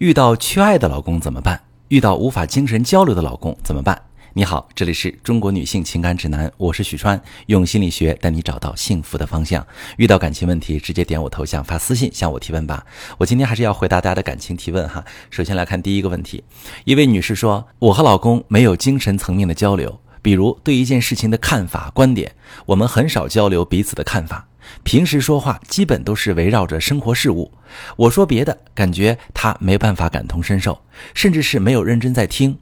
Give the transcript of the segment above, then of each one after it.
遇到缺爱的老公怎么办？遇到无法精神交流的老公怎么办？你好，这里是中国女性情感指南，我是许川，用心理学带你找到幸福的方向。遇到感情问题，直接点我头像发私信向我提问吧。我今天还是要回答大家的感情提问哈。首先来看第一个问题，一位女士说：“我和老公没有精神层面的交流，比如对一件事情的看法、观点，我们很少交流彼此的看法。”平时说话基本都是围绕着生活事物，我说别的，感觉他没办法感同身受，甚至是没有认真在听，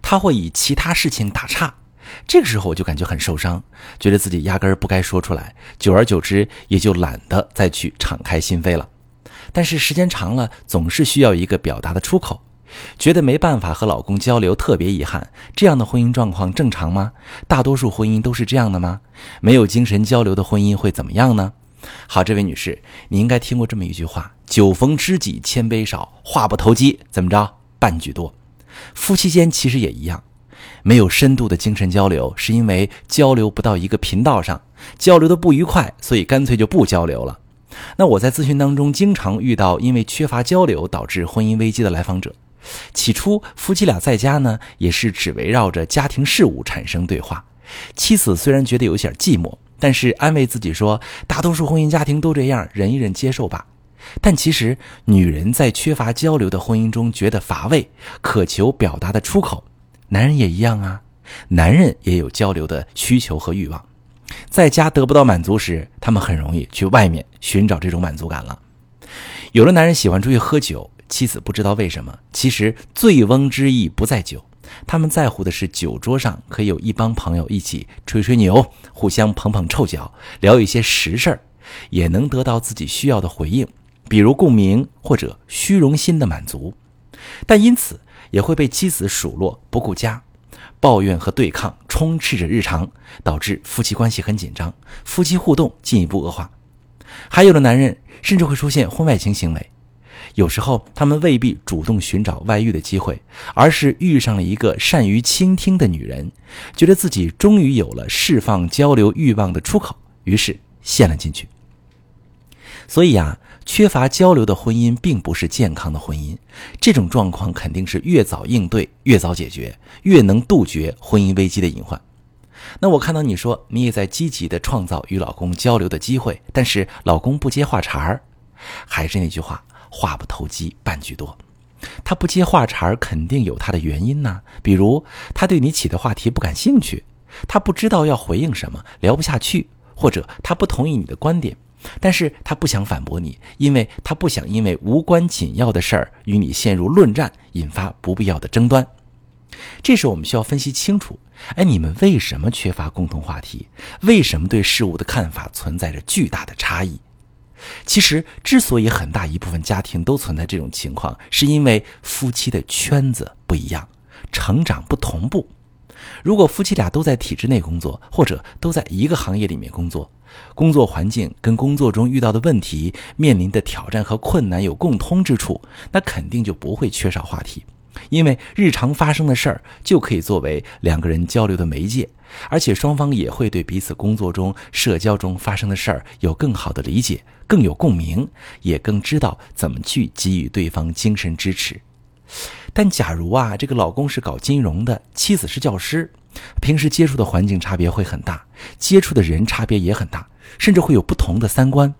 他会以其他事情打岔，这个时候我就感觉很受伤，觉得自己压根儿不该说出来，久而久之也就懒得再去敞开心扉了。但是时间长了，总是需要一个表达的出口，觉得没办法和老公交流，特别遗憾。这样的婚姻状况正常吗？大多数婚姻都是这样的吗？没有精神交流的婚姻会怎么样呢？好，这位女士，你应该听过这么一句话：“酒逢知己千杯少，话不投机怎么着半句多。”夫妻间其实也一样，没有深度的精神交流，是因为交流不到一个频道上，交流的不愉快，所以干脆就不交流了。那我在咨询当中经常遇到因为缺乏交流导致婚姻危机的来访者。起初夫妻俩在家呢，也是只围绕着家庭事务产生对话，妻子虽然觉得有点寂寞。但是安慰自己说，大多数婚姻家庭都这样，忍一忍，接受吧。但其实，女人在缺乏交流的婚姻中觉得乏味，渴求表达的出口。男人也一样啊，男人也有交流的需求和欲望。在家得不到满足时，他们很容易去外面寻找这种满足感了。有的男人喜欢出去喝酒，妻子不知道为什么，其实醉翁之意不在酒。他们在乎的是酒桌上可以有一帮朋友一起吹吹牛，互相捧捧臭脚，聊一些实事儿，也能得到自己需要的回应，比如共鸣或者虚荣心的满足。但因此也会被妻子数落不顾家，抱怨和对抗充斥着日常，导致夫妻关系很紧张，夫妻互动进一步恶化。还有的男人甚至会出现婚外情行为。有时候，他们未必主动寻找外遇的机会，而是遇上了一个善于倾听的女人，觉得自己终于有了释放交流欲望的出口，于是陷了进去。所以啊，缺乏交流的婚姻并不是健康的婚姻，这种状况肯定是越早应对、越早解决，越能杜绝婚姻危机的隐患。那我看到你说你也在积极的创造与老公交流的机会，但是老公不接话茬儿，还是那句话。话不投机半句多，他不接话茬儿，肯定有他的原因呢。比如他对你起的话题不感兴趣，他不知道要回应什么，聊不下去，或者他不同意你的观点，但是他不想反驳你，因为他不想因为无关紧要的事儿与你陷入论战，引发不必要的争端。这时我们需要分析清楚，哎，你们为什么缺乏共同话题？为什么对事物的看法存在着巨大的差异？其实，之所以很大一部分家庭都存在这种情况，是因为夫妻的圈子不一样，成长不同步。如果夫妻俩都在体制内工作，或者都在一个行业里面工作，工作环境跟工作中遇到的问题、面临的挑战和困难有共通之处，那肯定就不会缺少话题。因为日常发生的事儿就可以作为两个人交流的媒介，而且双方也会对彼此工作中、社交中发生的事儿有更好的理解，更有共鸣，也更知道怎么去给予对方精神支持。但假如啊，这个老公是搞金融的，妻子是教师，平时接触的环境差别会很大，接触的人差别也很大，甚至会有不同的三观，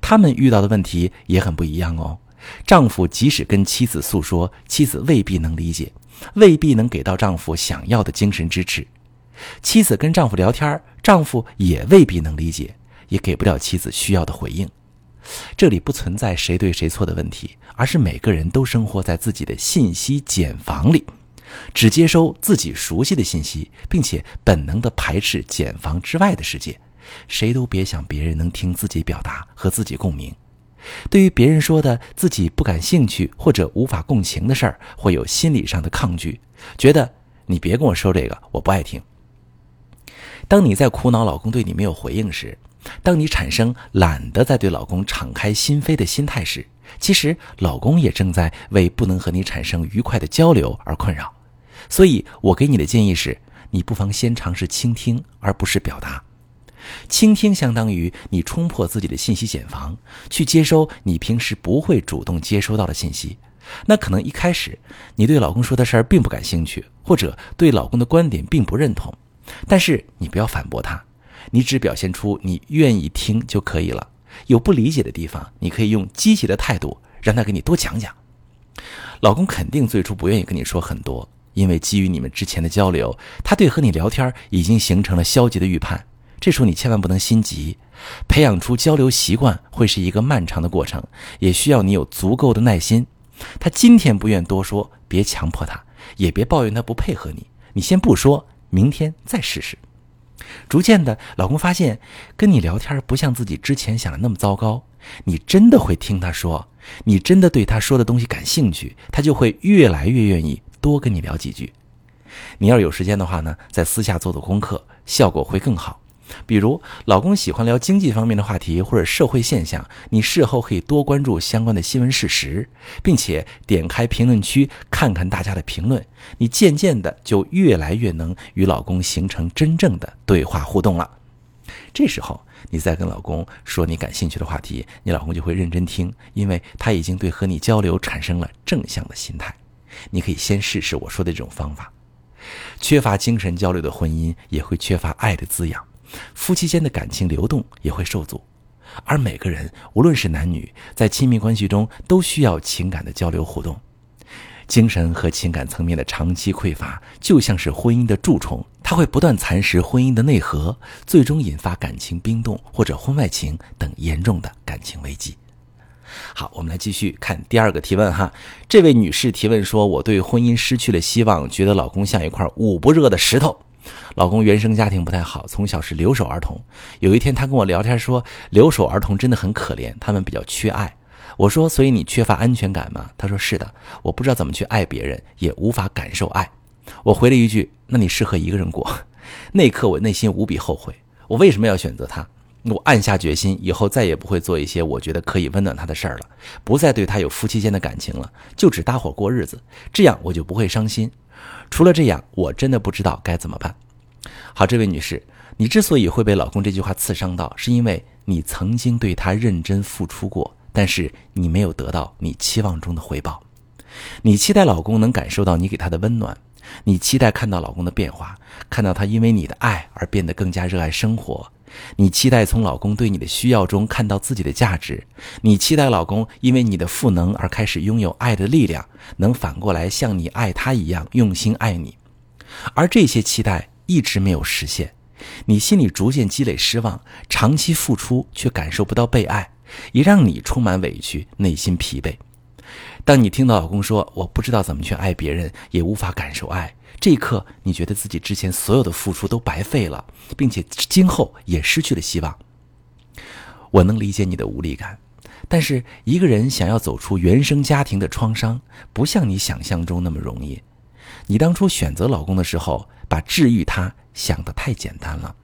他们遇到的问题也很不一样哦。丈夫即使跟妻子诉说，妻子未必能理解，未必能给到丈夫想要的精神支持；妻子跟丈夫聊天，丈夫也未必能理解，也给不了妻子需要的回应。这里不存在谁对谁错的问题，而是每个人都生活在自己的信息茧房里，只接收自己熟悉的信息，并且本能地排斥茧房之外的世界。谁都别想别人能听自己表达和自己共鸣。对于别人说的自己不感兴趣或者无法共情的事儿，会有心理上的抗拒，觉得你别跟我说这个，我不爱听。当你在苦恼老公对你没有回应时，当你产生懒得再对老公敞开心扉的心态时，其实老公也正在为不能和你产生愉快的交流而困扰。所以我给你的建议是，你不妨先尝试倾听，而不是表达。倾听相当于你冲破自己的信息茧房，去接收你平时不会主动接收到的信息，那可能一开始你对老公说的事儿并不感兴趣，或者对老公的观点并不认同，但是你不要反驳他，你只表现出你愿意听就可以了。有不理解的地方，你可以用积极的态度让他给你多讲讲。老公肯定最初不愿意跟你说很多，因为基于你们之前的交流，他对和你聊天已经形成了消极的预判。这时候你千万不能心急，培养出交流习惯会是一个漫长的过程，也需要你有足够的耐心。他今天不愿多说，别强迫他，也别抱怨他不配合你。你先不说，明天再试试。逐渐的，老公发现跟你聊天不像自己之前想的那么糟糕，你真的会听他说，你真的对他说的东西感兴趣，他就会越来越愿意多跟你聊几句。你要有时间的话呢，在私下做做功课，效果会更好。比如，老公喜欢聊经济方面的话题或者社会现象，你事后可以多关注相关的新闻事实，并且点开评论区看看大家的评论，你渐渐的就越来越能与老公形成真正的对话互动了。这时候，你再跟老公说你感兴趣的话题，你老公就会认真听，因为他已经对和你交流产生了正向的心态。你可以先试试我说的这种方法。缺乏精神交流的婚姻也会缺乏爱的滋养。夫妻间的感情流动也会受阻，而每个人，无论是男女，在亲密关系中都需要情感的交流互动。精神和情感层面的长期匮乏，就像是婚姻的蛀虫，它会不断蚕食婚姻的内核，最终引发感情冰冻或者婚外情等严重的感情危机。好，我们来继续看第二个提问哈。这位女士提问说：“我对婚姻失去了希望，觉得老公像一块捂不热的石头。”老公原生家庭不太好，从小是留守儿童。有一天，他跟我聊天说，留守儿童真的很可怜，他们比较缺爱。我说，所以你缺乏安全感吗？他说是的，我不知道怎么去爱别人，也无法感受爱。我回了一句，那你适合一个人过。那一刻，我内心无比后悔，我为什么要选择他？我暗下决心，以后再也不会做一些我觉得可以温暖他的事儿了，不再对他有夫妻间的感情了，就只搭伙过日子，这样我就不会伤心。除了这样，我真的不知道该怎么办。好，这位女士，你之所以会被老公这句话刺伤到，是因为你曾经对他认真付出过，但是你没有得到你期望中的回报。你期待老公能感受到你给他的温暖，你期待看到老公的变化，看到他因为你的爱而变得更加热爱生活。你期待从老公对你的需要中看到自己的价值，你期待老公因为你的赋能而开始拥有爱的力量，能反过来像你爱他一样用心爱你，而这些期待一直没有实现，你心里逐渐积累失望，长期付出却感受不到被爱，也让你充满委屈，内心疲惫。当你听到老公说“我不知道怎么去爱别人，也无法感受爱”。这一刻，你觉得自己之前所有的付出都白费了，并且今后也失去了希望。我能理解你的无力感，但是一个人想要走出原生家庭的创伤，不像你想象中那么容易。你当初选择老公的时候，把治愈他想得太简单了。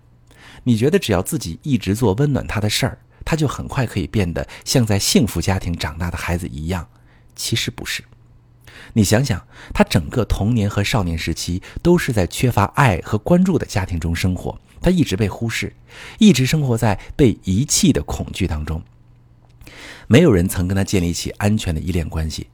你觉得只要自己一直做温暖他的事儿，他就很快可以变得像在幸福家庭长大的孩子一样。其实不是。你想想，他整个童年和少年时期都是在缺乏爱和关注的家庭中生活，他一直被忽视，一直生活在被遗弃的恐惧当中。没有人曾跟他建立起安全的依恋关系。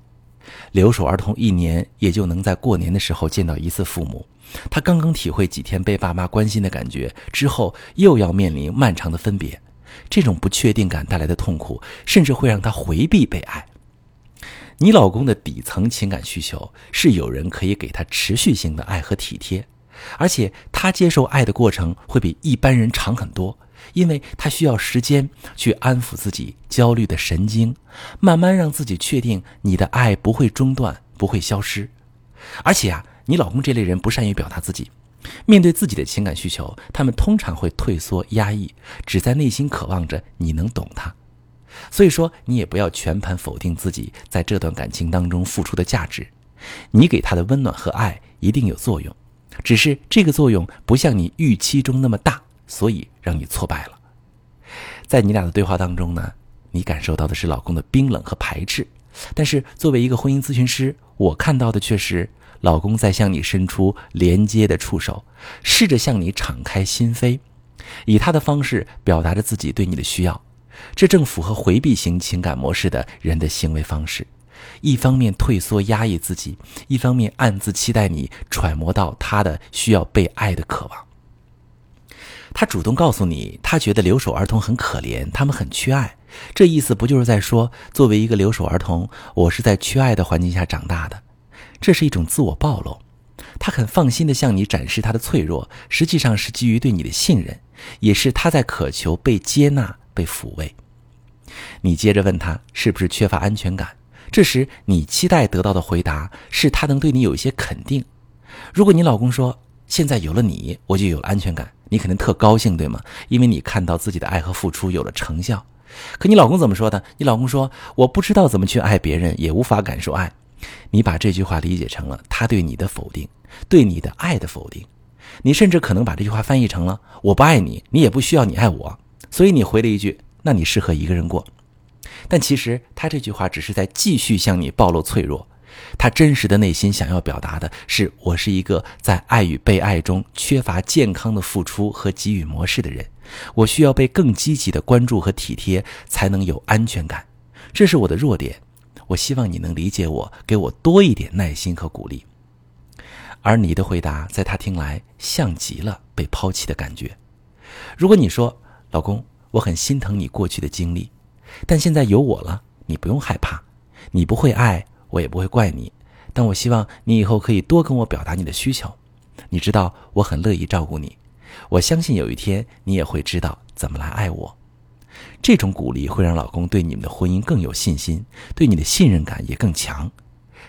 留守儿童一年也就能在过年的时候见到一次父母，他刚刚体会几天被爸妈关心的感觉，之后又要面临漫长的分别，这种不确定感带来的痛苦，甚至会让他回避被爱。你老公的底层情感需求是有人可以给他持续性的爱和体贴，而且他接受爱的过程会比一般人长很多，因为他需要时间去安抚自己焦虑的神经，慢慢让自己确定你的爱不会中断、不会消失。而且啊，你老公这类人不善于表达自己，面对自己的情感需求，他们通常会退缩压抑，只在内心渴望着你能懂他。所以说，你也不要全盘否定自己在这段感情当中付出的价值，你给他的温暖和爱一定有作用，只是这个作用不像你预期中那么大，所以让你挫败了。在你俩的对话当中呢，你感受到的是老公的冰冷和排斥，但是作为一个婚姻咨询师，我看到的却是老公在向你伸出连接的触手，试着向你敞开心扉，以他的方式表达着自己对你的需要。这正符合回避型情感模式的人的行为方式，一方面退缩压抑自己，一方面暗自期待你揣摩到他的需要被爱的渴望。他主动告诉你，他觉得留守儿童很可怜，他们很缺爱。这意思不就是在说，作为一个留守儿童，我是在缺爱的环境下长大的？这是一种自我暴露。他很放心地向你展示他的脆弱，实际上是基于对你的信任，也是他在渴求被接纳、被抚慰。你接着问他是不是缺乏安全感，这时你期待得到的回答是他能对你有一些肯定。如果你老公说现在有了你，我就有了安全感。你肯定特高兴，对吗？因为你看到自己的爱和付出有了成效。可你老公怎么说的？你老公说：“我不知道怎么去爱别人，也无法感受爱。”你把这句话理解成了他对你的否定，对你的爱的否定。你甚至可能把这句话翻译成了“我不爱你，你也不需要你爱我”。所以你回了一句：“那你适合一个人过。”但其实他这句话只是在继续向你暴露脆弱。他真实的内心想要表达的是：我是一个在爱与被爱中缺乏健康的付出和给予模式的人，我需要被更积极的关注和体贴，才能有安全感。这是我的弱点，我希望你能理解我，给我多一点耐心和鼓励。而你的回答在他听来像极了被抛弃的感觉。如果你说：“老公，我很心疼你过去的经历，但现在有我了，你不用害怕，你不会爱。”我也不会怪你，但我希望你以后可以多跟我表达你的需求。你知道我很乐意照顾你，我相信有一天你也会知道怎么来爱我。这种鼓励会让老公对你们的婚姻更有信心，对你的信任感也更强。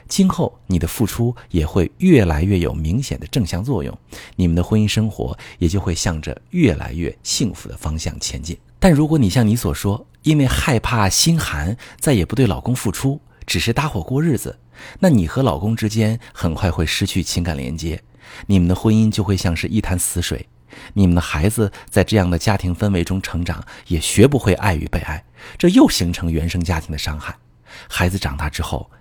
今后你的付出也会越来越有明显的正向作用，你们的婚姻生活也就会向着越来越幸福的方向前进。但如果你像你所说，因为害怕心寒，再也不对老公付出。只是搭伙过日子，那你和老公之间很快会失去情感连接，你们的婚姻就会像是一潭死水，你们的孩子在这样的家庭氛围中成长，也学不会爱与被爱，这又形成原生家庭的伤害。孩子长大之后，